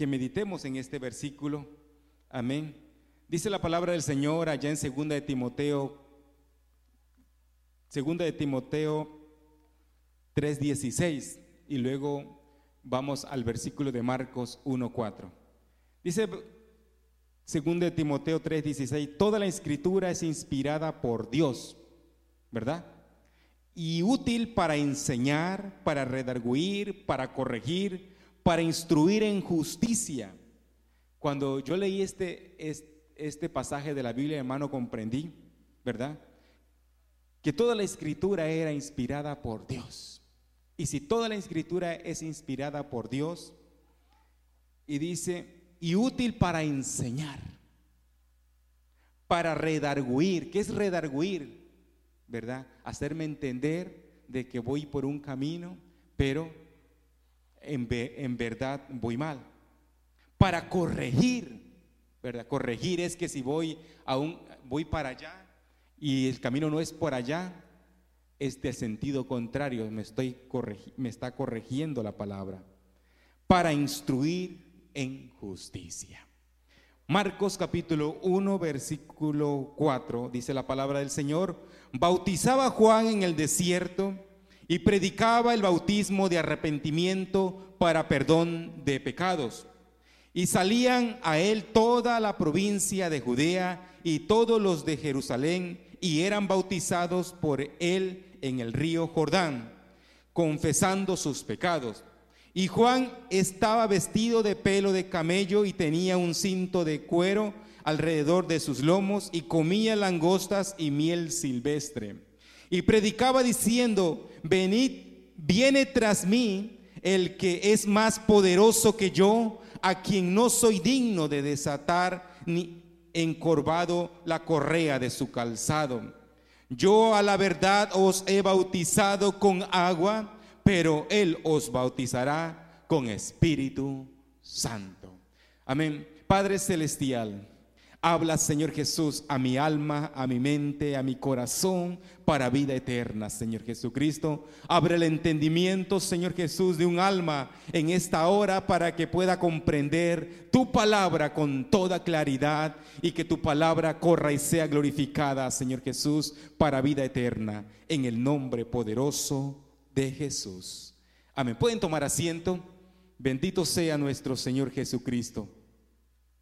que meditemos en este versículo. Amén. Dice la palabra del Señor allá en segunda de Timoteo, segunda de Timoteo 3:16 y luego vamos al versículo de Marcos 1:4. Dice segunda de Timoteo 3:16, toda la escritura es inspirada por Dios, ¿verdad? Y útil para enseñar, para redarguir, para corregir, para instruir en justicia. Cuando yo leí este, este, pasaje de la Biblia, hermano, comprendí, ¿verdad? Que toda la escritura era inspirada por Dios. Y si toda la escritura es inspirada por Dios, y dice, y útil para enseñar, para redarguir. ¿Qué es redarguir? ¿Verdad? Hacerme entender de que voy por un camino, pero en, verdad voy mal. Para corregir, ¿verdad? Corregir es que si voy, a un, voy para allá y el camino no es por allá, es de sentido contrario, me, estoy me está corrigiendo la palabra. Para instruir en justicia. Marcos capítulo 1, versículo 4, dice la palabra del Señor, bautizaba Juan en el desierto y predicaba el bautismo de arrepentimiento para perdón de pecados. Y salían a él toda la provincia de Judea y todos los de Jerusalén y eran bautizados por él en el río Jordán, confesando sus pecados. Y Juan estaba vestido de pelo de camello y tenía un cinto de cuero alrededor de sus lomos y comía langostas y miel silvestre y predicaba diciendo, venid, viene tras mí el que es más poderoso que yo, a quien no soy digno de desatar ni encorvado la correa de su calzado. Yo a la verdad os he bautizado con agua, pero él os bautizará con Espíritu Santo. Amén. Padre Celestial. Habla, Señor Jesús, a mi alma, a mi mente, a mi corazón, para vida eterna, Señor Jesucristo. Abre el entendimiento, Señor Jesús, de un alma en esta hora para que pueda comprender tu palabra con toda claridad y que tu palabra corra y sea glorificada, Señor Jesús, para vida eterna, en el nombre poderoso de Jesús. Amén. ¿Pueden tomar asiento? Bendito sea nuestro Señor Jesucristo.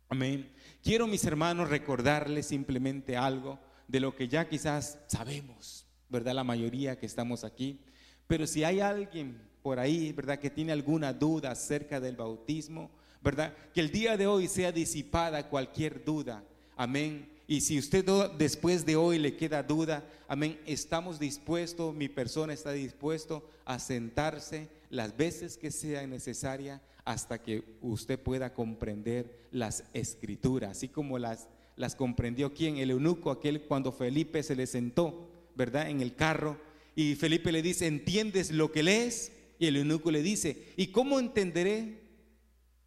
Amén. Quiero, mis hermanos, recordarles simplemente algo de lo que ya quizás sabemos, ¿verdad? La mayoría que estamos aquí. Pero si hay alguien por ahí, ¿verdad? Que tiene alguna duda acerca del bautismo, ¿verdad? Que el día de hoy sea disipada cualquier duda. Amén. Y si usted después de hoy le queda duda, amén, estamos dispuestos, mi persona está dispuesto a sentarse las veces que sea necesaria hasta que usted pueda comprender las escrituras, así como las, las comprendió quien, el eunuco, aquel cuando Felipe se le sentó, ¿verdad? En el carro, y Felipe le dice, ¿entiendes lo que lees? Y el eunuco le dice, ¿y cómo entenderé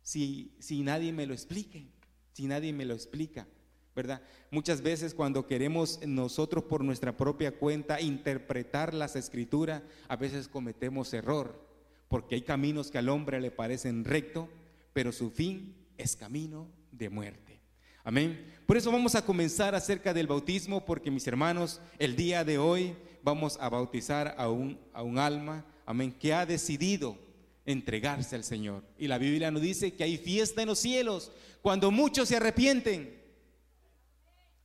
si, si nadie me lo explique? Si nadie me lo explica, ¿verdad? Muchas veces cuando queremos nosotros por nuestra propia cuenta interpretar las escrituras, a veces cometemos error porque hay caminos que al hombre le parecen recto, pero su fin es camino de muerte. Amén. Por eso vamos a comenzar acerca del bautismo, porque mis hermanos, el día de hoy vamos a bautizar a un, a un alma, amén, que ha decidido entregarse al Señor. Y la Biblia nos dice que hay fiesta en los cielos cuando muchos se arrepienten.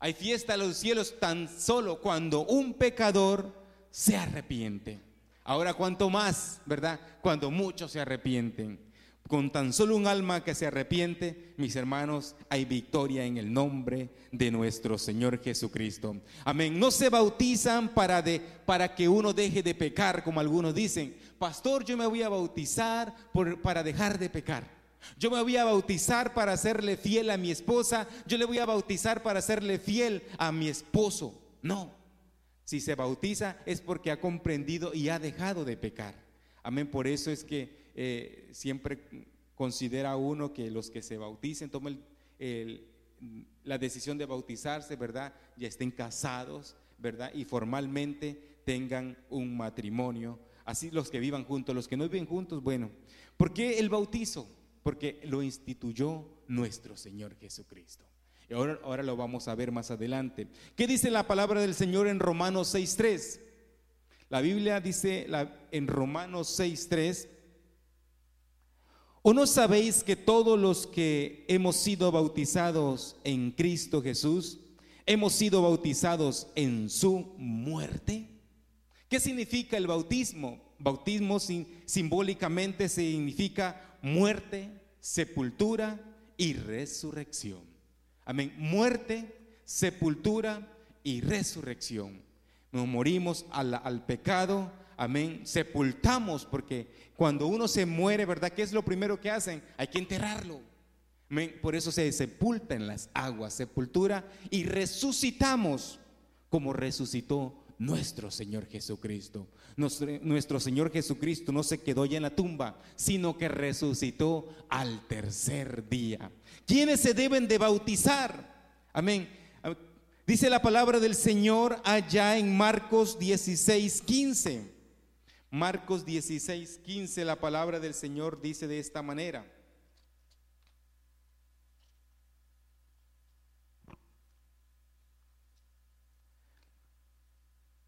Hay fiesta en los cielos tan solo cuando un pecador se arrepiente. Ahora, cuanto más, ¿verdad? Cuando muchos se arrepienten. Con tan solo un alma que se arrepiente, mis hermanos, hay victoria en el nombre de nuestro Señor Jesucristo. Amén. No se bautizan para, de, para que uno deje de pecar, como algunos dicen. Pastor, yo me voy a bautizar para dejar de pecar. Yo me voy a bautizar para hacerle fiel a mi esposa. Yo le voy a bautizar para hacerle fiel a mi esposo. No. Si se bautiza es porque ha comprendido y ha dejado de pecar. Amén. Por eso es que eh, siempre considera uno que los que se bauticen tomen la decisión de bautizarse, ¿verdad? Ya estén casados, ¿verdad? Y formalmente tengan un matrimonio. Así los que vivan juntos, los que no viven juntos, bueno. ¿Por qué el bautizo? porque lo instituyó nuestro Señor Jesucristo. Y ahora, ahora lo vamos a ver más adelante. ¿Qué dice la palabra del Señor en Romanos 6.3? La Biblia dice en Romanos 6.3, ¿o no sabéis que todos los que hemos sido bautizados en Cristo Jesús, hemos sido bautizados en su muerte? ¿Qué significa el bautismo? Bautismo simbólicamente significa muerte, sepultura y resurrección. Amén. Muerte, sepultura y resurrección. Nos morimos al, pecado. Amén. Sepultamos porque cuando uno se muere, ¿verdad? ¿Qué es lo primero que hacen? Hay que enterrarlo. Amén. Por eso se sepulta en las aguas, sepultura y resucitamos como resucitó nuestro Señor Jesucristo. Nuestro, Señor Jesucristo no se quedó ya en la tumba, sino que resucitó al tercer día. ¿Quiénes se deben de bautizar? Amén. Dice la palabra del Señor allá en Marcos 16, 15. Marcos 16, 15, la palabra del Señor dice de esta manera.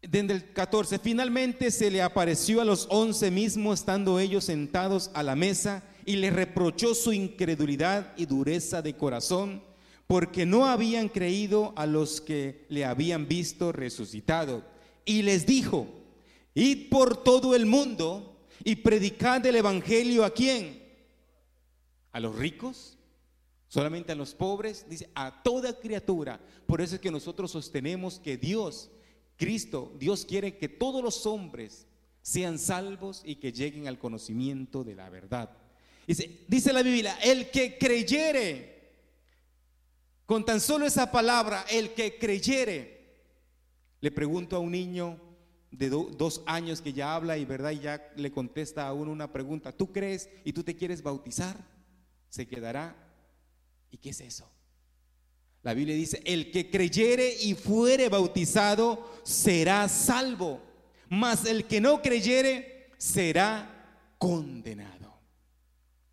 Desde el 14, finalmente se le apareció a los once mismos, estando ellos sentados a la mesa, y le reprochó su incredulidad y dureza de corazón, porque no habían creído a los que le habían visto resucitado. Y les dijo, id por todo el mundo y predicad el Evangelio a quién? ¿A los ricos? ¿Solamente a los pobres? Dice, a toda criatura. Por eso es que nosotros sostenemos que Dios Cristo, Dios quiere que todos los hombres sean salvos y que lleguen al conocimiento de la verdad. Dice, dice la Biblia, el que creyere, con tan solo esa palabra, el que creyere, le pregunto a un niño de dos años que ya habla y verdad y ya le contesta a uno una pregunta, ¿tú crees y tú te quieres bautizar? Se quedará. ¿Y qué es eso? La Biblia dice, el que creyere y fuere bautizado será salvo, mas el que no creyere será condenado.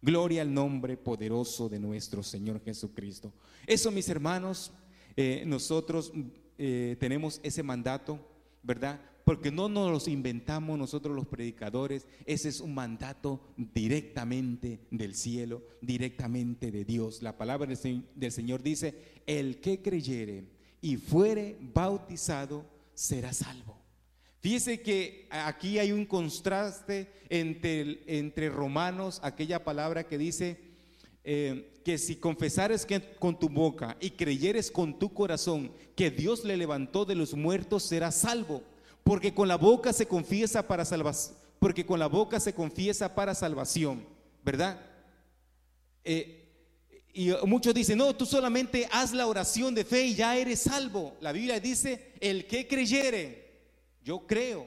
Gloria al nombre poderoso de nuestro Señor Jesucristo. Eso, mis hermanos, eh, nosotros eh, tenemos ese mandato, ¿verdad? Porque no nos los inventamos nosotros los predicadores, ese es un mandato directamente del cielo, directamente de Dios. La palabra del Señor dice, el que creyere y fuere bautizado será salvo. Fíjese que aquí hay un contraste entre, entre Romanos, aquella palabra que dice eh, que si confesares con tu boca y creyeres con tu corazón que Dios le levantó de los muertos, serás salvo porque con la boca se confiesa para salvación, porque con la boca se confiesa para salvación, ¿verdad? Eh, y muchos dicen, no, tú solamente haz la oración de fe y ya eres salvo. La Biblia dice, el que creyere, yo creo,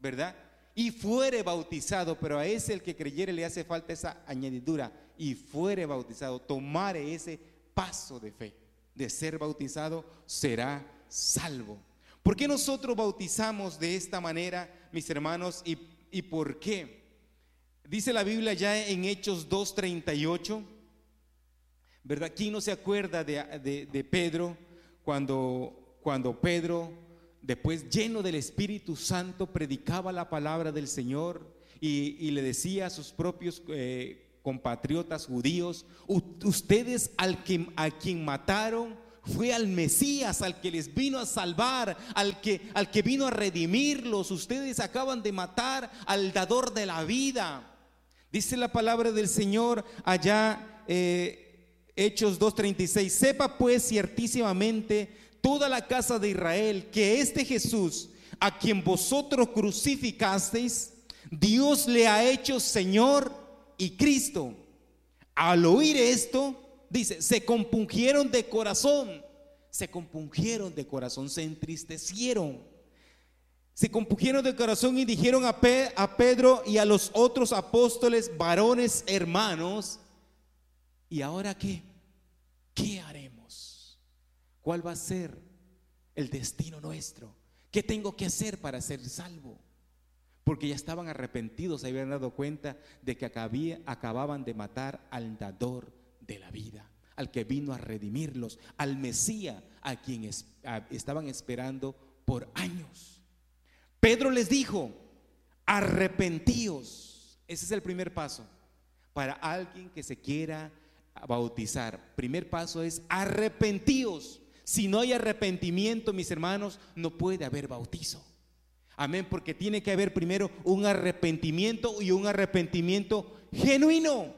¿verdad? Y fuere bautizado, pero a ese el que creyere le hace falta esa añadidura, y fuere bautizado, tomar ese paso de fe, de ser bautizado, será salvo. ¿Por qué nosotros bautizamos de esta manera, mis hermanos? ¿Y, por qué? Dice la Biblia ya en Hechos 2.38, ¿verdad? ¿Quién no se acuerda de, Pedro cuando, cuando Pedro, después lleno del Espíritu Santo, predicaba la palabra del Señor y, le decía a sus propios eh, compatriotas judíos, ustedes al que, a quien mataron, fue al Mesías, al que les vino a salvar, al que, al que vino a redimirlos. Ustedes acaban de matar al dador de la vida. Dice la palabra del Señor allá, eh, Hechos 2.36. Sepa pues ciertísimamente toda la casa de Israel que este Jesús, a quien vosotros crucificasteis, Dios le ha hecho Señor y Cristo. Al oír esto, dice, se compungieron de corazón, se compungieron de corazón, se entristecieron. Se compungieron de corazón y dijeron a, a Pedro y a los otros apóstoles, varones hermanos, ¿y ahora qué? ¿Qué haremos? ¿Cuál va a ser el destino nuestro? ¿Qué tengo que hacer para ser salvo? porque ya estaban arrepentidos, se habían dado cuenta de que acababan de matar al dador de la vida, al que vino a redimirlos, al Mesías, a quien estaban esperando por años. Pedro les dijo, arrepentíos. Ese es el primer paso para alguien que se quiera bautizar. Primer paso es arrepentíos. Si no hay arrepentimiento, mis hermanos, no puede haber bautizo. Amén, porque tiene que haber primero un arrepentimiento y un arrepentimiento genuino.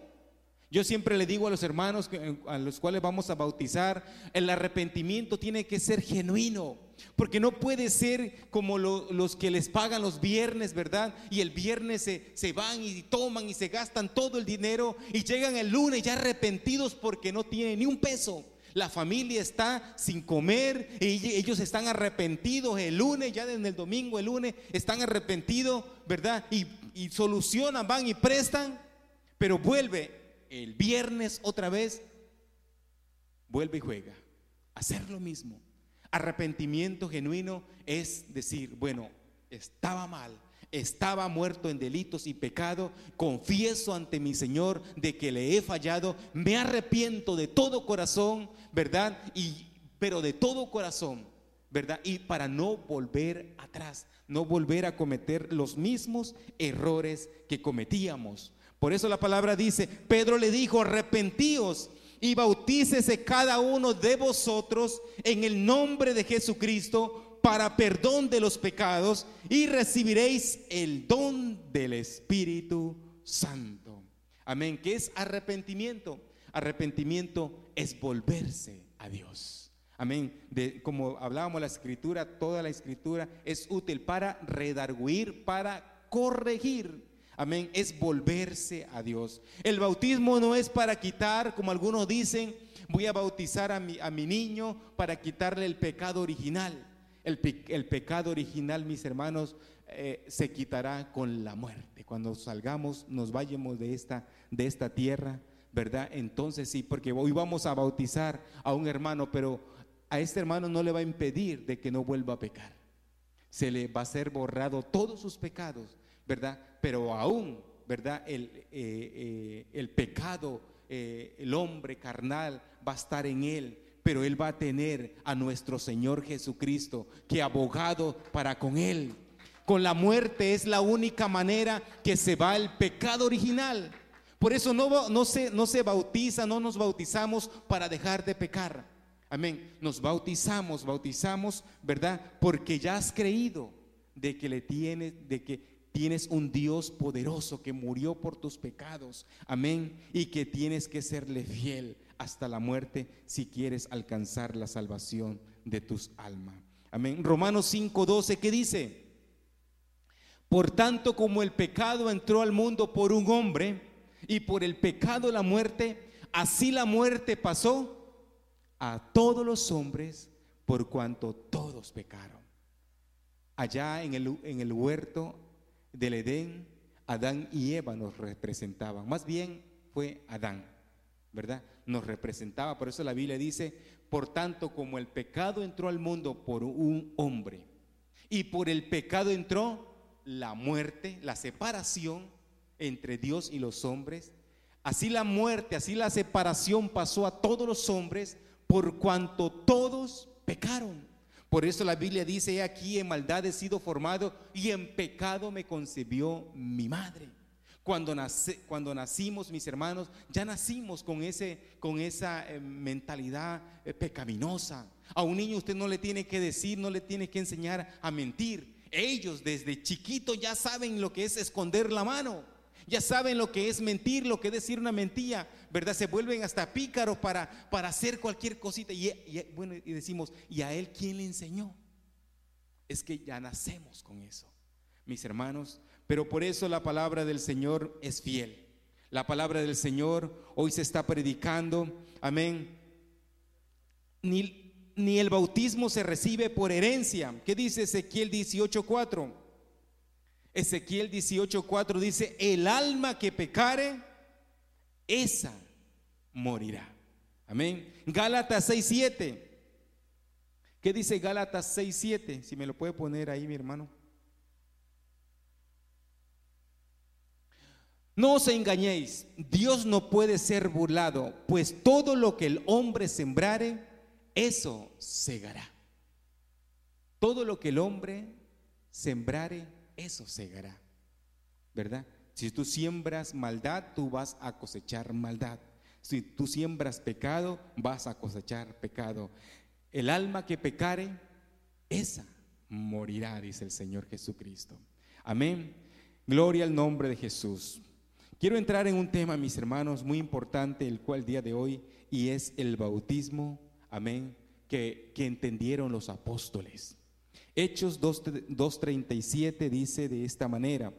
Yo siempre le digo a los hermanos a los cuales vamos a bautizar, el arrepentimiento tiene que ser genuino, porque no puede ser como los que les pagan los viernes, ¿verdad? Y el viernes se, se, van y toman y se gastan todo el dinero y llegan el lunes ya arrepentidos porque no tienen ni un peso. La familia está sin comer y ellos están arrepentidos el lunes, ya desde el domingo, el lunes, están arrepentidos, ¿verdad? Y, y solucionan, van y prestan, pero vuelve el viernes otra vez, vuelve y juega. Hacer lo mismo. Arrepentimiento genuino es decir, bueno, estaba mal, estaba muerto en delitos y pecado, confieso ante mi Señor de que le he fallado, me arrepiento de todo corazón, ¿verdad? Y pero de todo corazón, ¿verdad? Y para no volver atrás, no volver a cometer los mismos errores que cometíamos. Por eso la palabra dice, Pedro le dijo, arrepentíos y bautícese cada uno de vosotros en el nombre de Jesucristo para perdón de los pecados y recibiréis el don del Espíritu Santo. Amén. ¿Qué es arrepentimiento? Arrepentimiento es volverse a Dios. Amén. De, como hablábamos la escritura, toda la escritura es útil para redarguir, para corregir. Amén. Es volverse a Dios. El bautismo no es para quitar, como algunos dicen, voy a bautizar a mi, a mi niño para quitarle el pecado original. El, pecado original, mis hermanos, eh, se quitará con la muerte. Cuando salgamos, nos vayamos de esta, de esta tierra, ¿verdad? Entonces sí, porque hoy vamos a bautizar a un hermano, pero a este hermano no le va a impedir de que no vuelva a pecar. Se le va a ser borrado todos sus pecados, ¿verdad? Pero aún, ¿verdad? El, eh, eh, el pecado, el hombre carnal va a estar en él pero él va a tener a nuestro Señor Jesucristo, que abogado para con él. Con la muerte es la única manera que se va el pecado original. Por eso no, no, se, no se bautiza, no nos bautizamos para dejar de pecar. Amén. Nos bautizamos, bautizamos, ¿verdad? Porque ya has creído de que le tienes, de que tienes un Dios poderoso que murió por tus pecados. Amén. Y que tienes que serle fiel hasta la muerte si quieres alcanzar la salvación de tus almas. Amén. Romanos 5:12, ¿qué dice? Por tanto, como el pecado entró al mundo por un hombre y por el pecado la muerte, así la muerte pasó a todos los hombres por cuanto todos pecaron. Allá en el, en el huerto del Edén, Adán y Eva nos representaban. Más bien fue Adán, ¿verdad? nos representaba. Por eso la Biblia dice, por tanto como el pecado entró al mundo por un hombre y por el pecado entró la muerte, la separación entre Dios y los hombres, así la muerte, así la separación pasó a todos los hombres por cuanto todos pecaron. Por eso la Biblia dice, aquí en maldad he sido formado y en pecado me concibió mi madre. Cuando, nacimos, mis hermanos, ya nacimos con esa eh, mentalidad eh, pecaminosa. A un niño usted no le tiene que decir, no le tiene que enseñar a mentir. Ellos desde chiquito ya saben lo que es esconder la mano. Ya saben lo que es mentir, lo que es decir una mentira, ¿verdad? Se vuelven hasta pícaros para, para hacer cualquier cosita. Y, y, bueno, y decimos, ¿y a él quién le enseñó? Es que ya nacemos con eso. Mis hermanos, pero por eso la palabra del Señor es fiel. La palabra del Señor hoy se está predicando. Amén. Ni, ni el bautismo se recibe por herencia. ¿Qué dice Ezequiel 18:4? Ezequiel 18:4 dice, el alma que pecare, esa morirá. Amén. Gálatas 6:7. ¿Qué dice Gálatas 6:7? Si me lo puede poner ahí, mi hermano. No os engañéis, Dios no puede ser burlado, pues todo lo que el hombre sembrare, eso segará. Todo lo que el hombre sembrare, eso segará. ¿Verdad? Si tú siembras maldad, tú vas a cosechar maldad. Si tú siembras pecado, vas a cosechar pecado. El alma que pecare, esa morirá, dice el Señor Jesucristo. Amén. Gloria al nombre de Jesús. Quiero entrar en un tema, mis hermanos, muy importante, el cual día de hoy, y es el bautismo, amén, que, que entendieron los apóstoles. Hechos 2.37 dice de esta manera,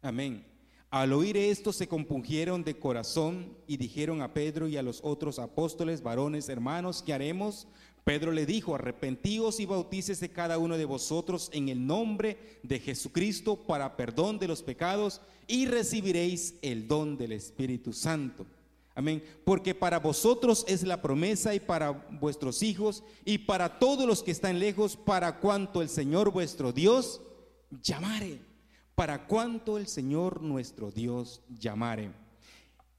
amén. Al oír esto se compungieron de corazón y dijeron a Pedro y a los otros apóstoles, varones, hermanos, ¿qué haremos? Pedro le dijo, arrepentíos y bautícese cada uno de vosotros en el nombre de Jesucristo para perdón de los pecados y recibiréis el don del Espíritu Santo. Amén. Porque para vosotros es la promesa y para vuestros hijos y para todos los que están lejos, para cuanto el Señor vuestro Dios llamare para cuanto el Señor nuestro Dios llamare.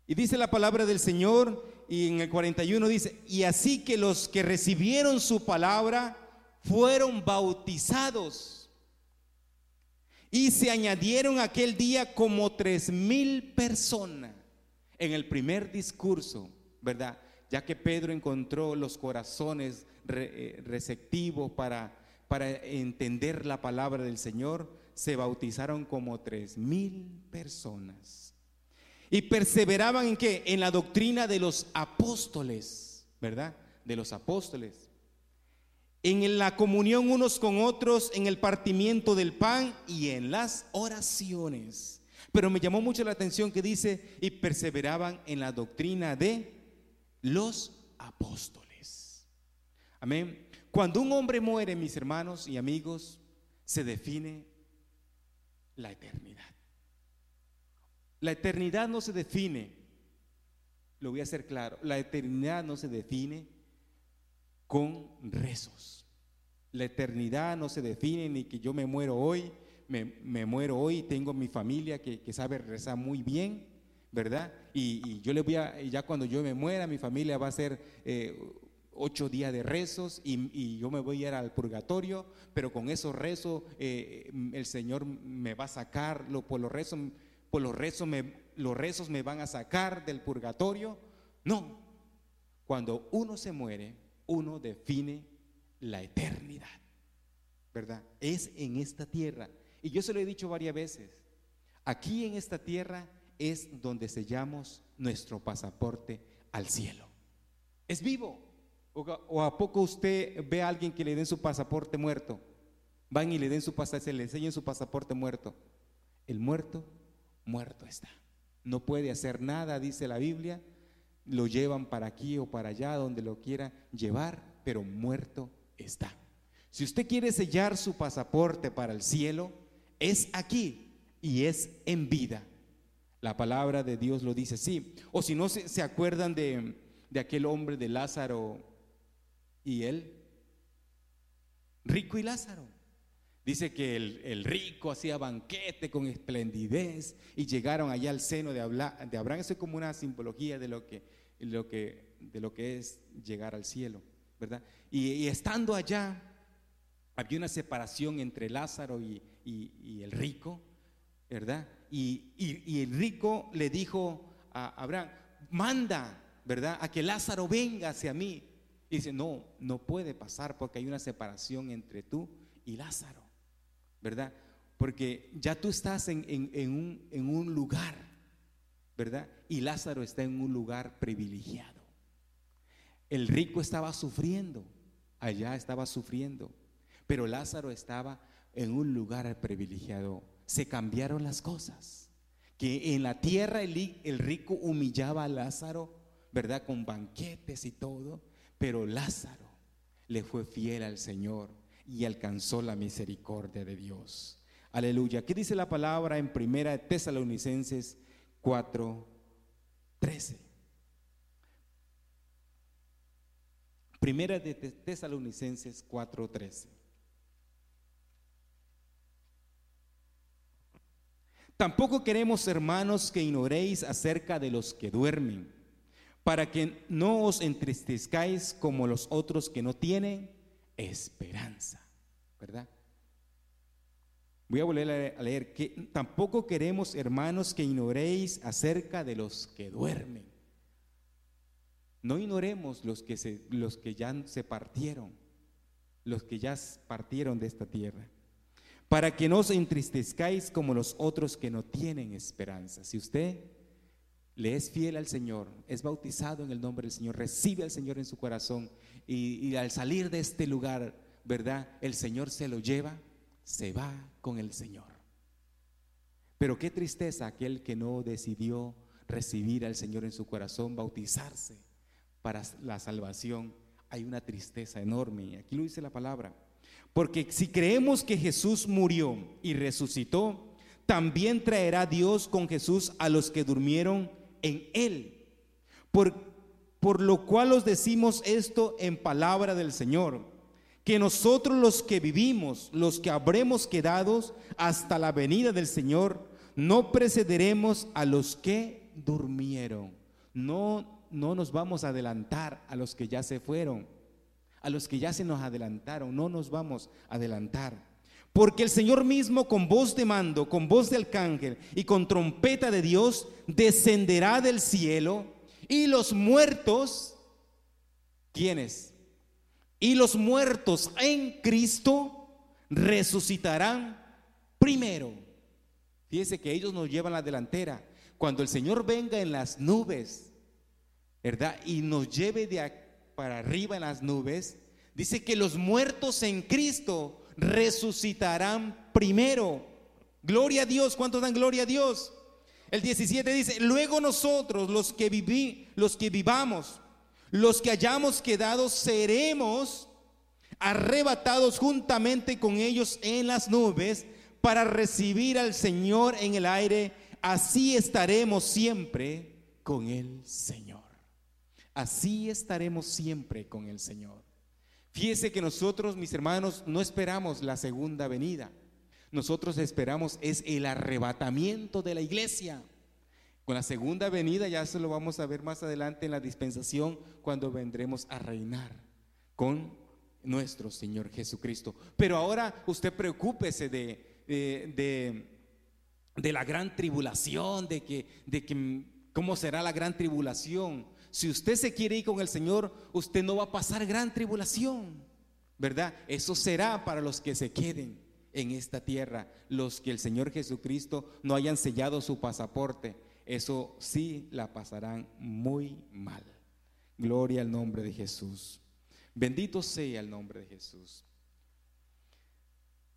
Y dice la palabra del Señor, y en el 41 dice, y así que los que recibieron su palabra fueron bautizados. Y se añadieron aquel día como tres mil personas en el primer discurso, ¿verdad? Ya que Pedro encontró los corazones eh, receptivos para, para entender la palabra del Señor, se bautizaron como tres mil personas. Y perseveraban en qué? En la doctrina de los apóstoles, ¿verdad? De los apóstoles. En la comunión unos con otros, en el partimiento del pan y en las oraciones. Pero me llamó mucho la atención que dice, y perseveraban en la doctrina de los apóstoles. Amén. Cuando un hombre muere, mis hermanos y amigos, se define la eternidad. La eternidad no se define, lo voy a hacer claro, la eternidad no se define con rezos. La eternidad no se define ni que yo me muero hoy, me, muero hoy, tengo mi familia que, sabe rezar muy bien, ¿verdad? Y, yo le voy a, ya cuando yo me muera, mi familia va a ser eh, ocho días de rezos y, yo me voy a ir al purgatorio, pero con esos rezos eh, el Señor me va a sacar, por los rezos, por los rezos, me, los rezos me van a sacar del purgatorio. No, cuando uno se muere, uno define la eternidad, ¿verdad? Es en esta tierra. Y yo se lo he dicho varias veces, aquí en esta tierra es donde sellamos nuestro pasaporte al cielo. Es vivo. O, a poco usted ve a alguien que le den su pasaporte muerto. Van y le den su pasaporte, le enseñen su pasaporte muerto. El muerto, muerto está. No puede hacer nada, dice la Biblia. Lo llevan para aquí o para allá, donde lo quiera llevar, pero muerto está. Si usted quiere sellar su pasaporte para el cielo, es aquí y es en vida. La palabra de Dios lo dice así. O si no se, acuerdan de, de aquel hombre de Lázaro y él, rico y Lázaro. Dice que el, rico hacía banquete con esplendidez y llegaron allá al seno de, de Abraham. Eso es como una simbología de lo que, lo que, de lo que es llegar al cielo, ¿verdad? Y, estando allá, había una separación entre Lázaro y, el rico, ¿verdad? Y, el rico le dijo a Abraham, manda, ¿verdad? A que Lázaro venga hacia mí. Y dice, no, no puede pasar porque hay una separación entre tú y Lázaro, ¿verdad? Porque ya tú estás en un lugar, ¿verdad? Y Lázaro está en un lugar privilegiado. El rico estaba sufriendo, allá estaba sufriendo, pero Lázaro estaba en un lugar privilegiado. Se cambiaron las cosas. Que en la tierra el, rico humillaba a Lázaro, ¿verdad? Con banquetes y todo pero Lázaro le fue fiel al Señor y alcanzó la misericordia de Dios. Aleluya. ¿Qué dice la palabra en Primera Tesalonicenses 4, 13? Primera de Tesalonicenses 4, 13. Tampoco queremos, hermanos, que ignoréis acerca de los que duermen, para que no os entristezcáis como los otros que no tienen esperanza. ¿Verdad? Voy a volver a leer que tampoco queremos, hermanos, que ignoréis acerca de los que duermen. No ignoremos los que, se, los que ya se partieron, los que ya partieron de esta tierra, para que no os entristezcáis como los otros que no tienen esperanza. Si usted le es fiel al Señor, es bautizado en el nombre del Señor, recibe al Señor en su corazón y, y al salir de este lugar, ¿verdad? El Señor se lo lleva se va con el Señor. Pero qué tristeza aquel que no decidió recibir al Señor en su corazón, bautizarse para la salvación. Hay una tristeza enorme. Aquí lo dice la palabra. Porque si creemos que Jesús murió y resucitó, también traerá Dios con Jesús a los que durmieron en él. Por, por lo cual os decimos esto en palabra del Señor que nosotros los que vivimos, los que habremos quedado hasta la venida del Señor, no precederemos a los que durmieron. No, no nos vamos a adelantar a los que ya se fueron, a los que ya se nos adelantaron, no nos vamos a adelantar. Porque el Señor mismo con voz de mando, con voz de arcángel y con trompeta de Dios descenderá del cielo y los muertos, ¿quiénes? Y los muertos en Cristo resucitarán primero. Fíjese que ellos nos llevan la delantera. Cuando el Señor venga en las nubes, ¿verdad? Y nos lleve de para arriba en las nubes, dice que los muertos en Cristo resucitarán primero. Gloria a Dios, ¿cuántos dan gloria a Dios? El 17 dice, luego nosotros los que viví, los que vivamos, los que hayamos quedado seremos arrebatados juntamente con ellos en las nubes para recibir al Señor en el aire. Así estaremos siempre con el Señor. Así estaremos siempre con el Señor. Fíjese que nosotros, mis hermanos, no esperamos la segunda venida. Nosotros esperamos es el arrebatamiento de la iglesia. Con la segunda venida ya se lo vamos a ver más adelante en la dispensación cuando vendremos a reinar con nuestro Señor Jesucristo. Pero ahora usted preocúpese de, de, de, la gran tribulación, de que, de que cómo será la gran tribulación. Si usted se quiere ir con el Señor, usted no va a pasar gran tribulación, ¿verdad? Eso será para los que se queden en esta tierra, los que el Señor Jesucristo no hayan sellado su pasaporte eso sí la pasarán muy mal. Gloria al nombre de Jesús. Bendito sea el nombre de Jesús.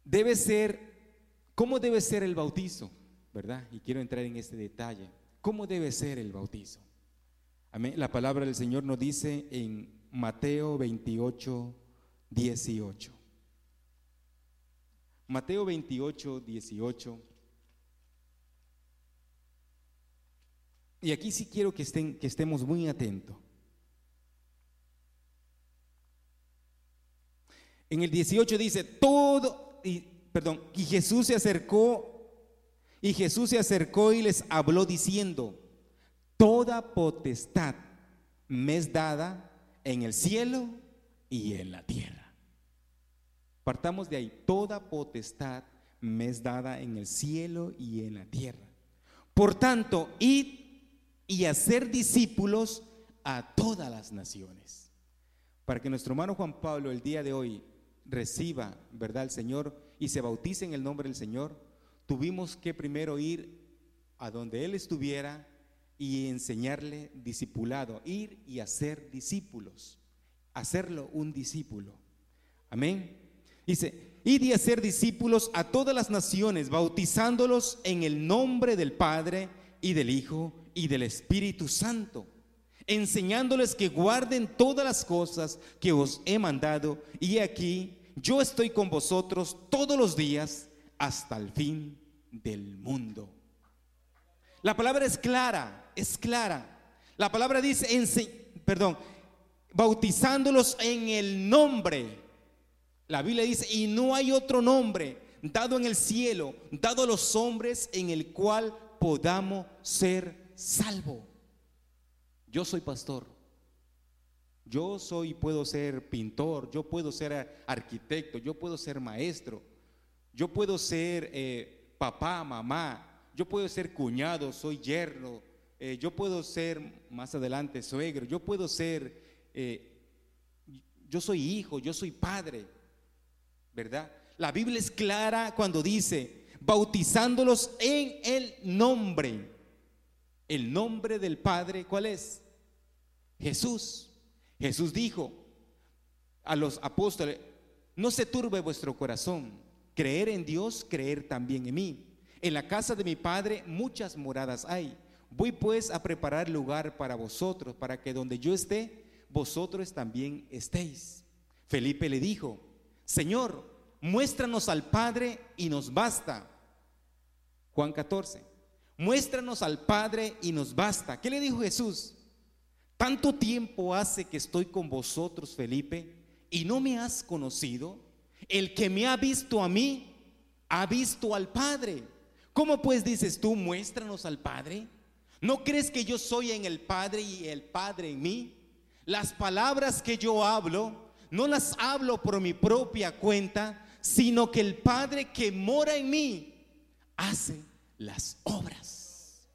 Debe ser, ¿cómo debe ser el bautizo? ¿Verdad? Y quiero entrar en este detalle. ¿Cómo debe ser el bautizo? La palabra del Señor nos dice en Mateo 28, 18. Mateo 28, 18. Y aquí sí quiero que, estén, que estemos muy atentos. En el 18 dice, todo, y, perdón, y Jesús se acercó, y Jesús se acercó y les habló diciendo, toda potestad me es dada en el cielo y en la tierra. Partamos de ahí, toda potestad me es dada en el cielo y en la tierra. Por tanto, id y hacer discípulos a todas las naciones. Para que nuestro hermano Juan Pablo el día de hoy reciba, ¿verdad?, el Señor y se bautice en el nombre del Señor, tuvimos que primero ir a donde Él estuviera y enseñarle discipulado, ir y hacer discípulos, hacerlo un discípulo. Amén. Dice, ir y hacer discípulos a todas las naciones, bautizándolos en el nombre del Padre y del Hijo y del Espíritu Santo, enseñándoles que guarden todas las cosas que os he mandado. Y aquí yo estoy con vosotros todos los días hasta el fin del mundo. La palabra es clara, es clara. La palabra dice, perdón, bautizándolos en el nombre. La Biblia dice, y no hay otro nombre dado en el cielo, dado a los hombres en el cual podamos ser salvos. Yo soy pastor. Yo soy, puedo ser pintor, yo puedo ser arquitecto, yo puedo ser maestro, yo puedo ser eh, papá, mamá, yo puedo ser cuñado, soy yerno, eh, yo puedo ser más adelante suegro, yo puedo ser, eh, yo soy hijo, yo soy padre, ¿verdad? La Biblia es clara cuando dice, bautizándolos en el nombre. El nombre del Padre, ¿cuál es? Jesús. Jesús dijo a los apóstoles, no se turbe vuestro corazón, creer en Dios, creer también en mí. En la casa de mi Padre muchas moradas hay. Voy pues a preparar lugar para vosotros, para que donde yo esté, vosotros también estéis. Felipe le dijo, Señor, muéstranos al Padre y nos basta. Juan 14, muéstranos al Padre y nos basta. ¿Qué le dijo Jesús? Tanto tiempo hace que estoy con vosotros, Felipe, y no me has conocido. El que me ha visto a mí, ha visto al Padre. ¿Cómo pues dices tú, muéstranos al Padre? ¿No crees que yo soy en el Padre y el Padre en mí? Las palabras que yo hablo, no las hablo por mi propia cuenta, sino que el Padre que mora en mí hace las obras.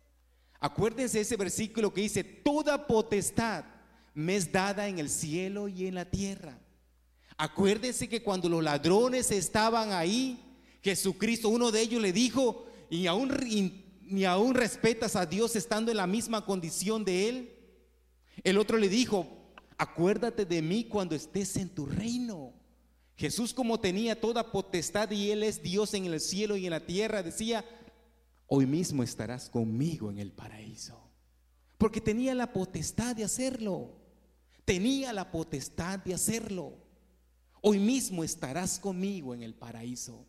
Acuérdense ese versículo que dice, toda potestad me es dada en el cielo y en la tierra. Acuérdense que cuando los ladrones estaban ahí, Jesucristo, uno de ellos le dijo, y aún, ni aún respetas a Dios estando en la misma condición de Él. El otro le dijo, acuérdate de mí cuando estés en tu reino. Jesús como tenía toda potestad y Él es Dios en el cielo y en la tierra, decía, hoy mismo estarás conmigo en el paraíso. Porque tenía la potestad de hacerlo. Tenía la potestad de hacerlo. Hoy mismo estarás conmigo en el paraíso.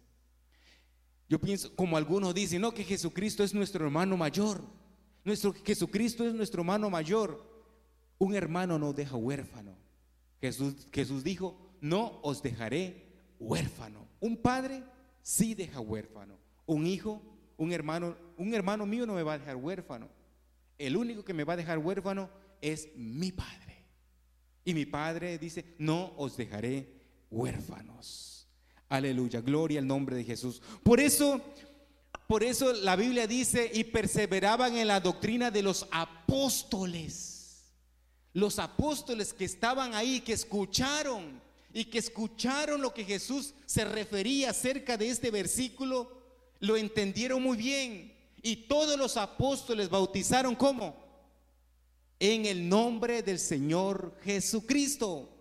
Yo pienso, como algunos dicen, no, que Jesucristo es nuestro hermano mayor. Nuestro Jesucristo es nuestro hermano mayor. Un hermano no deja huérfano. Jesús, Jesús dijo, no os dejaré huérfano. Un padre sí deja huérfano. Un hijo un hermano, un hermano mío no me va a dejar huérfano. El único que me va a dejar huérfano es mi padre. Y mi padre dice, no os dejaré huérfanos. Aleluya, gloria al nombre de Jesús. Por eso, por eso la Biblia dice, y perseveraban en la doctrina de los apóstoles. Los apóstoles que estaban ahí, que escucharon y que escucharon lo que Jesús se refería acerca de este versículo lo entendieron muy bien. Y todos los apóstoles bautizaron como? En el nombre del Señor Jesucristo.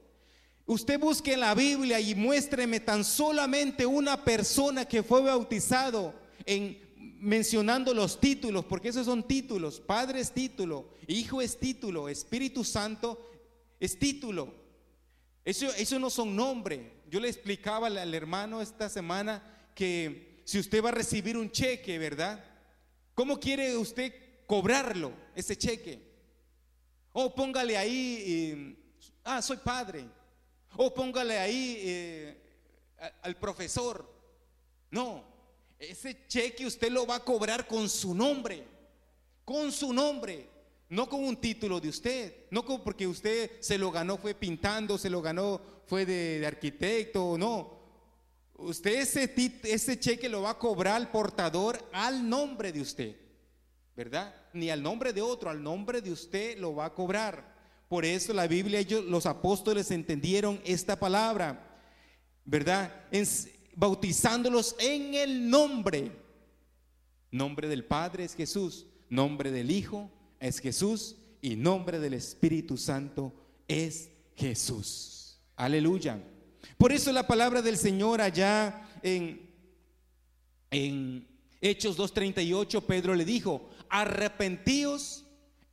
Usted busque en la Biblia y muéstreme tan solamente una persona que fue bautizado en mencionando los títulos, porque esos son títulos. Padre es título, Hijo es título, Espíritu Santo es título. Eso, eso no son nombres. Yo le explicaba al hermano esta semana que si usted va a recibir un cheque, ¿verdad? ¿Cómo quiere usted cobrarlo, ese cheque? O póngale ahí, ah, soy padre. O póngale ahí eh, al profesor. No, ese cheque usted lo va a cobrar con su nombre, con su nombre, no con un título de usted, no porque usted se lo ganó, fue pintando, se lo ganó, fue de, arquitecto, no usted ese, ese cheque lo va a cobrar al portador al nombre de usted, ¿verdad? Ni al nombre de otro, al nombre de usted lo va a cobrar. Por eso la Biblia, ellos, los apóstoles entendieron esta palabra, ¿verdad? bautizándolos en el nombre. Nombre del Padre es Jesús, nombre del Hijo es Jesús y nombre del Espíritu Santo es Jesús. Aleluya. Por eso la palabra del Señor allá en, en Hechos 2.38, Pedro le dijo, arrepentíos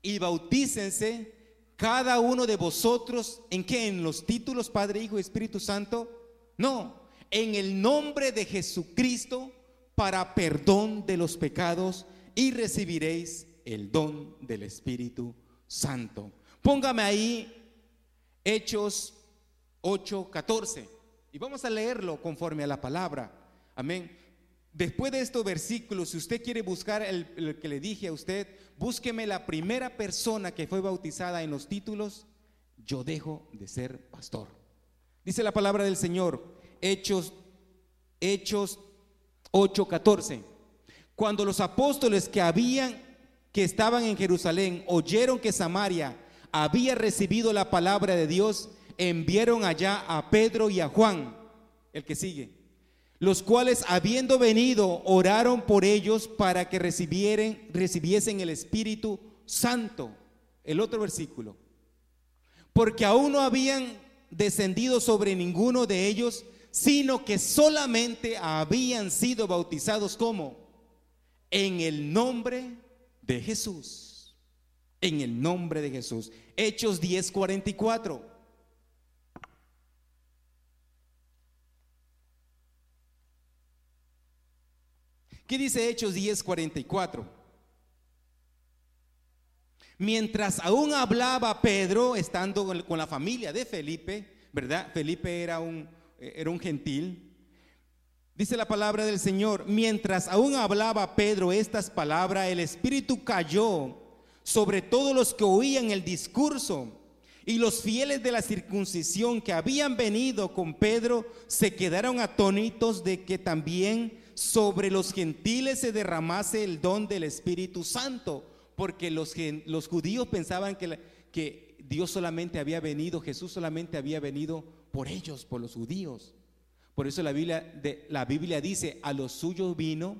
y bautícense cada uno de vosotros, ¿en qué? ¿En los títulos Padre, Hijo y Espíritu Santo? No, en el nombre de Jesucristo para perdón de los pecados y recibiréis el don del Espíritu Santo. Póngame ahí Hechos 8, 14. Y vamos a leerlo conforme a la palabra. Amén. después de estos versículos, si usted quiere buscar el, el que le dije a usted, búsqueme la primera persona que fue bautizada en los títulos, yo dejo de ser pastor. Dice la palabra del Señor, Hechos, Hechos 8:14. Cuando los apóstoles que habían que estaban en Jerusalén oyeron que Samaria había recibido la palabra de Dios, enviaron allá a Pedro y a Juan, el que sigue, los cuales habiendo venido oraron por ellos para que recibiesen el Espíritu Santo. El otro versículo. Porque aún no habían descendido sobre ninguno de ellos, sino que solamente habían sido bautizados como en el nombre de Jesús. En el nombre de Jesús. Hechos 10:44. ¿Qué dice Hechos 10:44? Mientras aún hablaba Pedro, estando con la familia de Felipe, ¿verdad? Felipe era un, era un gentil. Dice la palabra del Señor, mientras aún hablaba Pedro estas palabras, el Espíritu cayó sobre todos los que oían el discurso. Y los fieles de la circuncisión que habían venido con Pedro se quedaron atónitos de que también sobre los gentiles se derramase el don del Espíritu Santo, porque los, los judíos pensaban que, que Dios solamente había venido, Jesús solamente había venido por ellos, por los judíos. Por eso la Biblia, de, la Biblia dice, a los suyos vino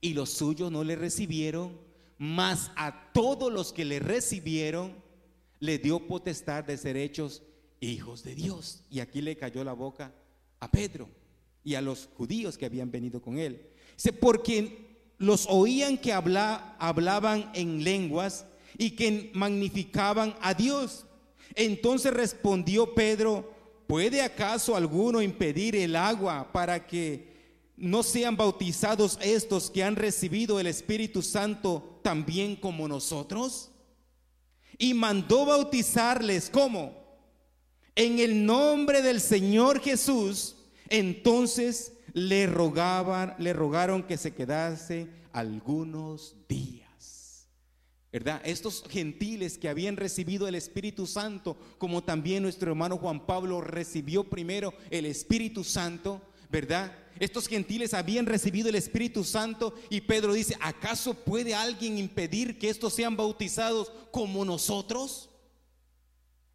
y los suyos no le recibieron, mas a todos los que le recibieron le dio potestad de ser hechos hijos de Dios. Y aquí le cayó la boca a Pedro y a los judíos que habían venido con él. Dice, porque los oían que habla, hablaban en lenguas y que magnificaban a Dios. Entonces respondió Pedro, ¿puede acaso alguno impedir el agua para que no sean bautizados estos que han recibido el Espíritu Santo también como nosotros? Y mandó bautizarles como en el nombre del Señor Jesús. Entonces le rogaban, le rogaron que se quedase algunos días. ¿Verdad? Estos gentiles que habían recibido el Espíritu Santo, como también nuestro hermano Juan Pablo recibió primero el Espíritu Santo, ¿verdad? Estos gentiles habían recibido el Espíritu Santo y Pedro dice, ¿acaso puede alguien impedir que estos sean bautizados como nosotros?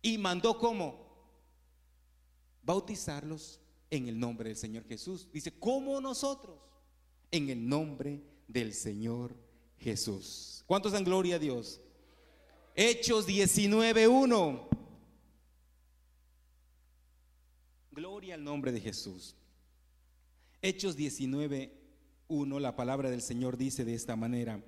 Y mandó como bautizarlos en el nombre del Señor Jesús. Dice, como nosotros, en el nombre del Señor Jesús. ¿Cuántos dan gloria a Dios? Hechos 19.1. Gloria al nombre de Jesús. Hechos 19.1, la palabra del Señor dice de esta manera.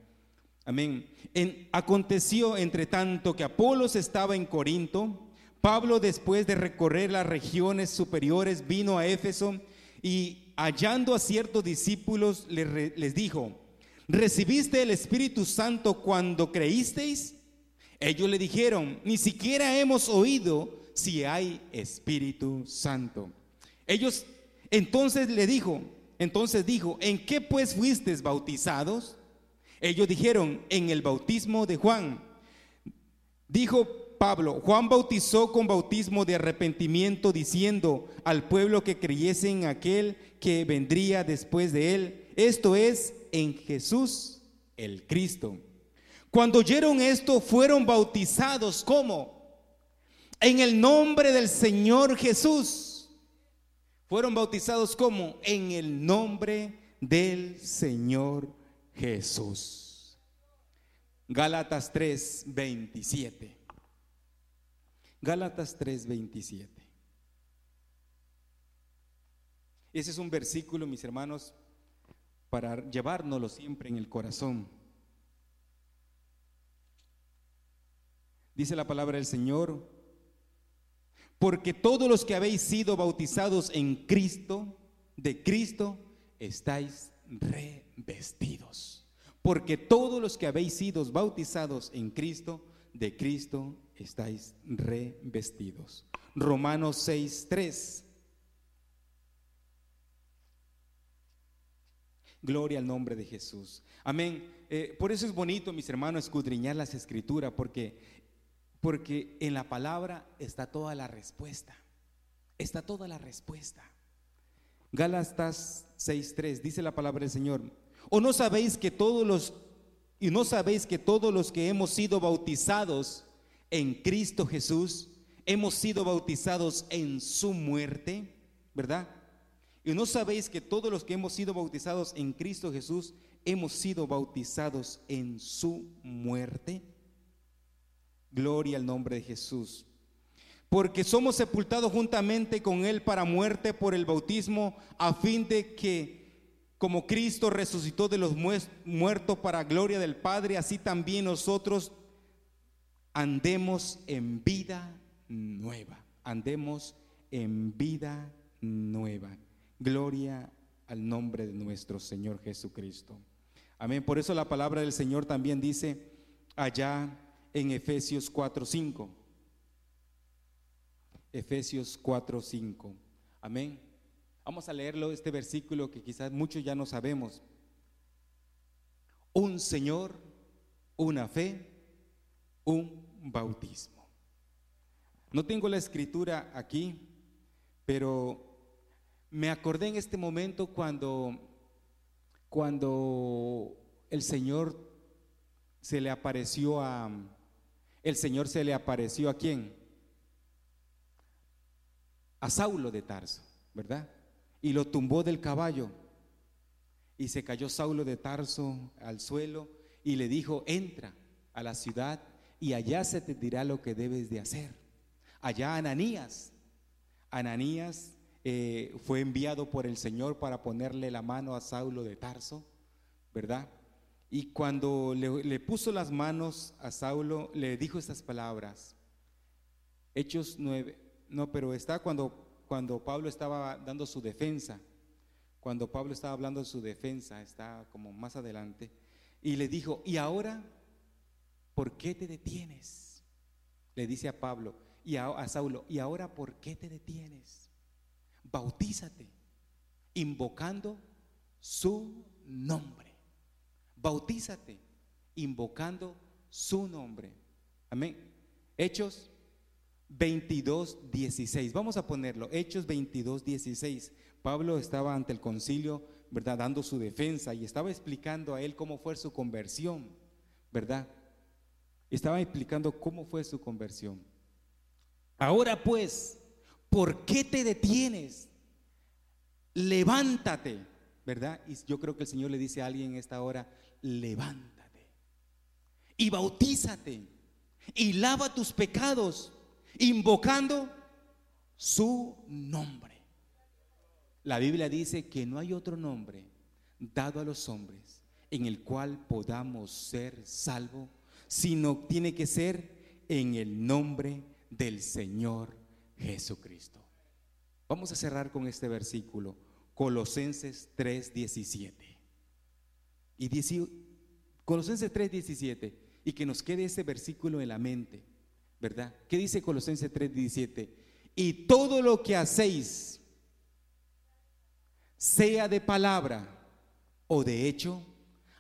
Amén. En, aconteció entre tanto que Apolos estaba en Corinto Pablo, después de recorrer las regiones superiores, vino a Éfeso y hallando a ciertos discípulos les, dijo, ¿recibiste el Espíritu Santo cuando creísteis? Ellos le dijeron, ni siquiera hemos oído si hay Espíritu Santo. Ellos entonces le dijo, entonces dijo, ¿en qué pues fuisteis bautizados? Ellos dijeron, en el bautismo de Juan. Dijo Pablo, Juan bautizó con bautismo de arrepentimiento diciendo al pueblo que creyese en aquel que vendría después de él, esto es, en Jesús el Cristo. Cuando oyeron esto, fueron bautizados como en el nombre del Señor Jesús. Fueron bautizados como en el nombre del Señor Jesús. Gálatas 3, 27. Gálatas 3:27. Ese es un versículo, mis hermanos, para llevárnoslo siempre en el corazón. Dice la palabra del Señor, porque todos los que habéis sido bautizados en Cristo, de Cristo, estáis revestidos. Porque todos los que habéis sido bautizados en Cristo, de Cristo estáis revestidos. Romanos 6, 3. Gloria al nombre de Jesús. Amén. Eh, por eso es bonito, mis hermanos, escudriñar las escrituras, porque, porque en la palabra está toda la respuesta. Está toda la respuesta. Gálatas 6:3 dice la palabra del Señor. ¿O no sabéis que todos los y no sabéis que todos los que hemos sido bautizados en Cristo Jesús hemos sido bautizados en su muerte, ¿verdad? Y no sabéis que todos los que hemos sido bautizados en Cristo Jesús hemos sido bautizados en su muerte. Gloria al nombre de Jesús porque somos sepultados juntamente con Él para muerte por el bautismo, a fin de que, como Cristo resucitó de los muertos para gloria del Padre, así también nosotros andemos en vida nueva, andemos en vida nueva. Gloria al nombre de nuestro Señor Jesucristo. Amén. Por eso la palabra del Señor también dice allá en Efesios 4:5. Efesios 4, 5. Amén. Vamos a leerlo, este versículo que quizás muchos ya no sabemos. Un Señor, una fe, un bautismo. No tengo la escritura aquí, pero me acordé en este momento cuando, cuando el Señor se le apareció a, el Señor se le apareció a quién? a Saulo de Tarso, ¿verdad? Y lo tumbó del caballo. Y se cayó Saulo de Tarso al suelo y le dijo, entra a la ciudad y allá se te dirá lo que debes de hacer. Allá Ananías, Ananías eh, fue enviado por el Señor para ponerle la mano a Saulo de Tarso, ¿verdad? Y cuando le, puso las manos a Saulo, le dijo estas palabras. Hechos 9, no, pero está cuando, cuando Pablo estaba dando su defensa, cuando Pablo estaba hablando de su defensa, está como más adelante, y le dijo, ¿y ahora por qué te detienes? Le dice a Pablo y a, Saulo, ¿y ahora por qué te detienes? Bautízate, invocando su nombre. Bautízate, invocando su nombre. Amén. Hechos 22, 16. Vamos a ponerlo, Hechos 22, 16. Pablo estaba ante el concilio, ¿verdad? Dando su defensa y estaba explicando a él cómo fue su conversión, ¿verdad? Estaba explicando cómo fue su conversión. Ahora pues, ¿por qué te detienes? Levántate, ¿verdad? Y yo creo que el Señor le dice a alguien en esta hora, levántate y bautízate y lava tus pecados invocando su nombre. La Biblia dice que no hay otro nombre dado a los hombres en el cual podamos ser salvos, sino tiene que ser en el nombre del Señor Jesucristo. Vamos a cerrar con este versículo, Colosenses 3:17. Y dice, Colosenses 3:17, y que nos quede ese versículo en la mente. ¿verdad? ¿Qué dice Colosenses 3:17? Y todo lo que hacéis, sea de palabra o de hecho,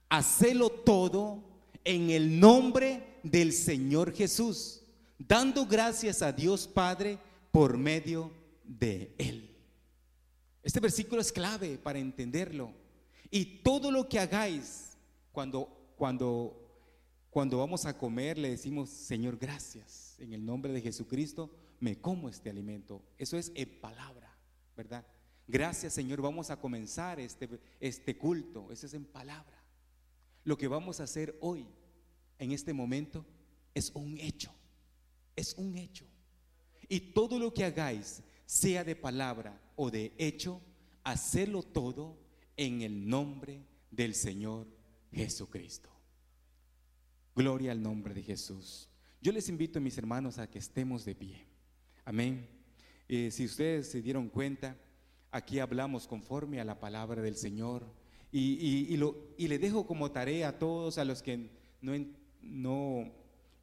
hacelo todo en el nombre del Señor Jesús, dando gracias a Dios Padre por medio de Él. Este versículo es clave para entenderlo. Y todo lo que hagáis cuando, cuando, cuando vamos a comer, le decimos, Señor, gracias en el nombre de Jesucristo, me como este alimento. Eso es en palabra, ¿verdad? Gracias Señor, vamos a comenzar este, este culto. Eso es en palabra. Lo que vamos a hacer hoy, en este momento, es un hecho. Es un hecho. Y todo lo que hagáis, sea de palabra o de hecho, hacerlo todo en el nombre del Señor Jesucristo. Gloria al nombre de Jesús. Yo les invito, mis hermanos, a que estemos de pie. Amén. Eh, si ustedes se dieron cuenta, aquí hablamos conforme a la palabra del Señor. Y, lo, y le dejo como tarea a todos, a los que no, no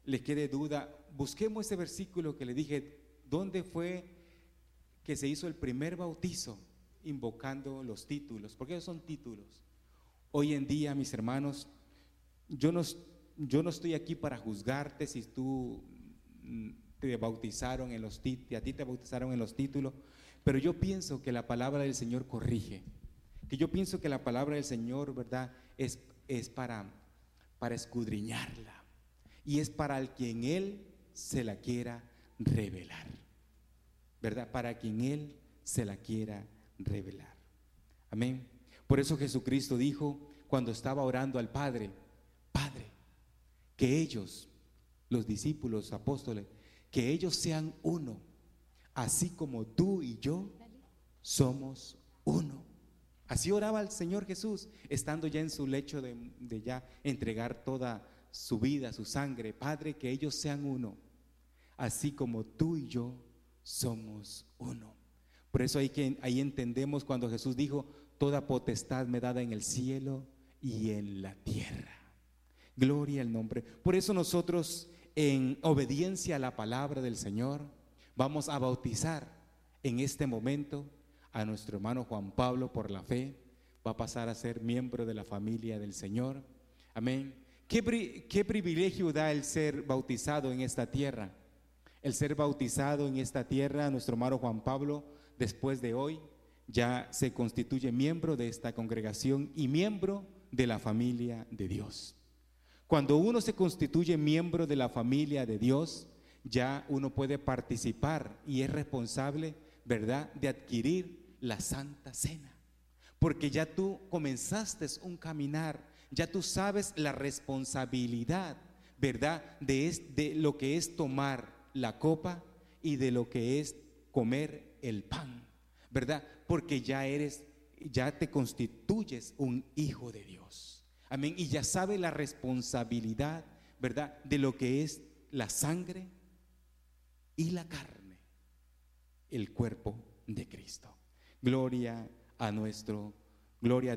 les quede duda, busquemos ese versículo que le dije, ¿dónde fue que se hizo el primer bautizo? Invocando los títulos, porque esos son títulos. Hoy en día, mis hermanos, yo no, yo no estoy aquí para juzgarte si tú mm, te bautizaron en los a ti te bautizaron en los títulos, pero yo pienso que la palabra del Señor corrige, que yo pienso que la palabra del Señor, ¿verdad? Es, es para, para escudriñarla y es para el quien Él se la quiera revelar, ¿verdad? Para quien Él se la quiera revelar. Amén. Por eso Jesucristo dijo cuando estaba orando al Padre, Padre, que ellos, los discípulos, apóstoles, que ellos sean uno, así como tú y yo somos uno. Así oraba el Señor Jesús, estando ya en su lecho de, ya entregar toda su vida, su sangre. Padre, que ellos sean uno, así como tú y yo somos uno. Por eso que, ahí entendemos cuando Jesús dijo, toda potestad me dada en el cielo y en la tierra. Gloria al nombre. Por eso nosotros, en obediencia a la palabra del Señor, vamos a bautizar en este momento a nuestro hermano Juan Pablo por la fe. Va a pasar a ser miembro de la familia del Señor. Amén. ¿Qué, qué privilegio da el ser bautizado en esta tierra? El ser bautizado en esta tierra, nuestro hermano Juan Pablo, después de hoy, ya se constituye miembro de esta congregación y miembro de la familia de Dios. Cuando uno se constituye miembro de la familia de Dios, ya uno puede participar y es responsable, ¿verdad?, de adquirir la Santa Cena. Porque ya tú comenzaste un caminar, ya tú sabes la responsabilidad, ¿verdad?, de, de lo que es tomar la copa y de lo que es comer el pan. ¿verdad? Porque ya eres, ya te constituyes un hijo de Dios. Amén. Y ya sabe la responsabilidad, ¿verdad? De lo que es la sangre y la carne, el cuerpo de Cristo. Gloria a nuestro, gloria a